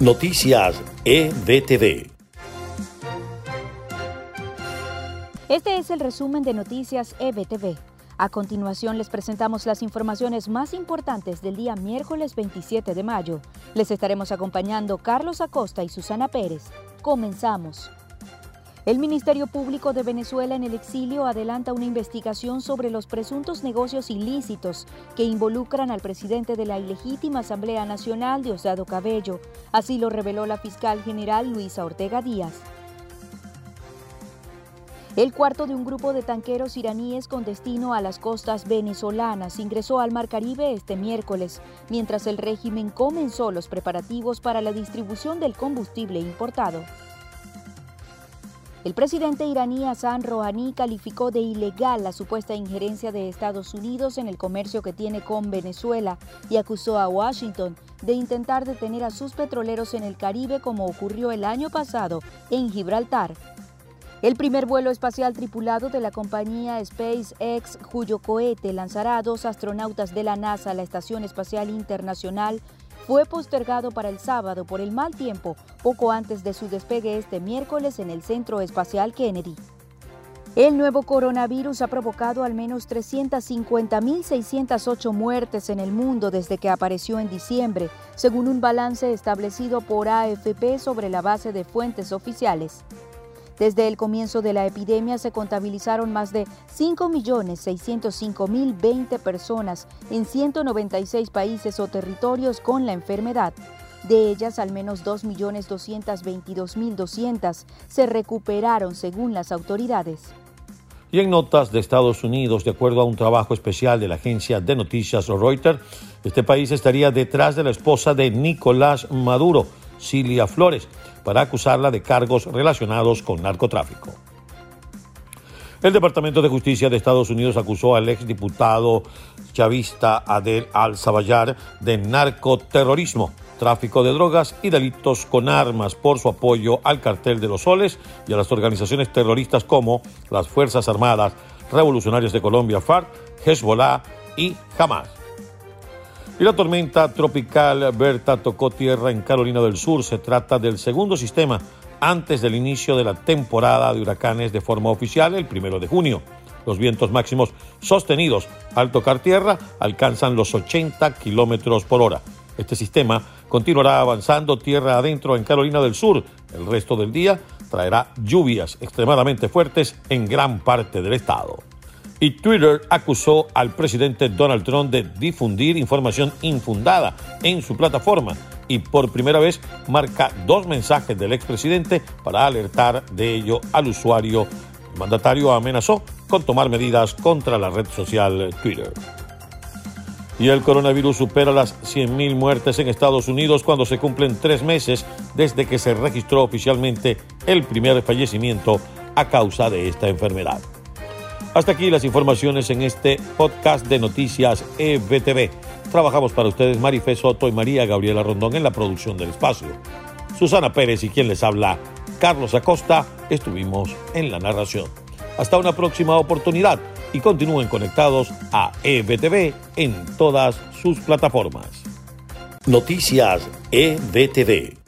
Noticias EBTV. Este es el resumen de Noticias EBTV. A continuación les presentamos las informaciones más importantes del día miércoles 27 de mayo. Les estaremos acompañando Carlos Acosta y Susana Pérez. Comenzamos. El Ministerio Público de Venezuela en el exilio adelanta una investigación sobre los presuntos negocios ilícitos que involucran al presidente de la ilegítima Asamblea Nacional, Diosdado Cabello. Así lo reveló la fiscal general Luisa Ortega Díaz. El cuarto de un grupo de tanqueros iraníes con destino a las costas venezolanas ingresó al Mar Caribe este miércoles, mientras el régimen comenzó los preparativos para la distribución del combustible importado. El presidente iraní Hassan Rouhani calificó de ilegal la supuesta injerencia de Estados Unidos en el comercio que tiene con Venezuela y acusó a Washington de intentar detener a sus petroleros en el Caribe como ocurrió el año pasado en Gibraltar. El primer vuelo espacial tripulado de la compañía SpaceX, cuyo cohete lanzará a dos astronautas de la NASA a la Estación Espacial Internacional, fue postergado para el sábado por el mal tiempo, poco antes de su despegue este miércoles en el Centro Espacial Kennedy. El nuevo coronavirus ha provocado al menos 350.608 muertes en el mundo desde que apareció en diciembre, según un balance establecido por AFP sobre la base de fuentes oficiales. Desde el comienzo de la epidemia se contabilizaron más de 5.605.020 personas en 196 países o territorios con la enfermedad. De ellas, al menos 2.222.200 se recuperaron según las autoridades. Y en notas de Estados Unidos, de acuerdo a un trabajo especial de la agencia de noticias Reuters, este país estaría detrás de la esposa de Nicolás Maduro, Cilia Flores, para acusarla de cargos relacionados con narcotráfico. El Departamento de Justicia de Estados Unidos acusó al exdiputado chavista Adel al-Sabayar de narcoterrorismo, tráfico de drogas y delitos con armas por su apoyo al cartel de los soles y a las organizaciones terroristas como las Fuerzas Armadas Revolucionarias de Colombia, FARC, Hezbollah y Hamas. Y la tormenta tropical Berta tocó tierra en Carolina del Sur. Se trata del segundo sistema antes del inicio de la temporada de huracanes de forma oficial el primero de junio. Los vientos máximos sostenidos al tocar tierra alcanzan los 80 kilómetros por hora. Este sistema continuará avanzando tierra adentro en Carolina del Sur. El resto del día traerá lluvias extremadamente fuertes en gran parte del estado y Twitter acusó al presidente Donald Trump de difundir información infundada en su plataforma y por primera vez marca dos mensajes del expresidente para alertar de ello al usuario. El mandatario amenazó con tomar medidas contra la red social Twitter. Y el coronavirus supera las 100.000 muertes en Estados Unidos cuando se cumplen tres meses desde que se registró oficialmente el primer fallecimiento a causa de esta enfermedad. Hasta aquí las informaciones en este podcast de Noticias EBTV. Trabajamos para ustedes Marife Soto y María Gabriela Rondón en la producción del espacio. Susana Pérez y quien les habla, Carlos Acosta, estuvimos en la narración. Hasta una próxima oportunidad y continúen conectados a EBTV en todas sus plataformas. Noticias EBTV.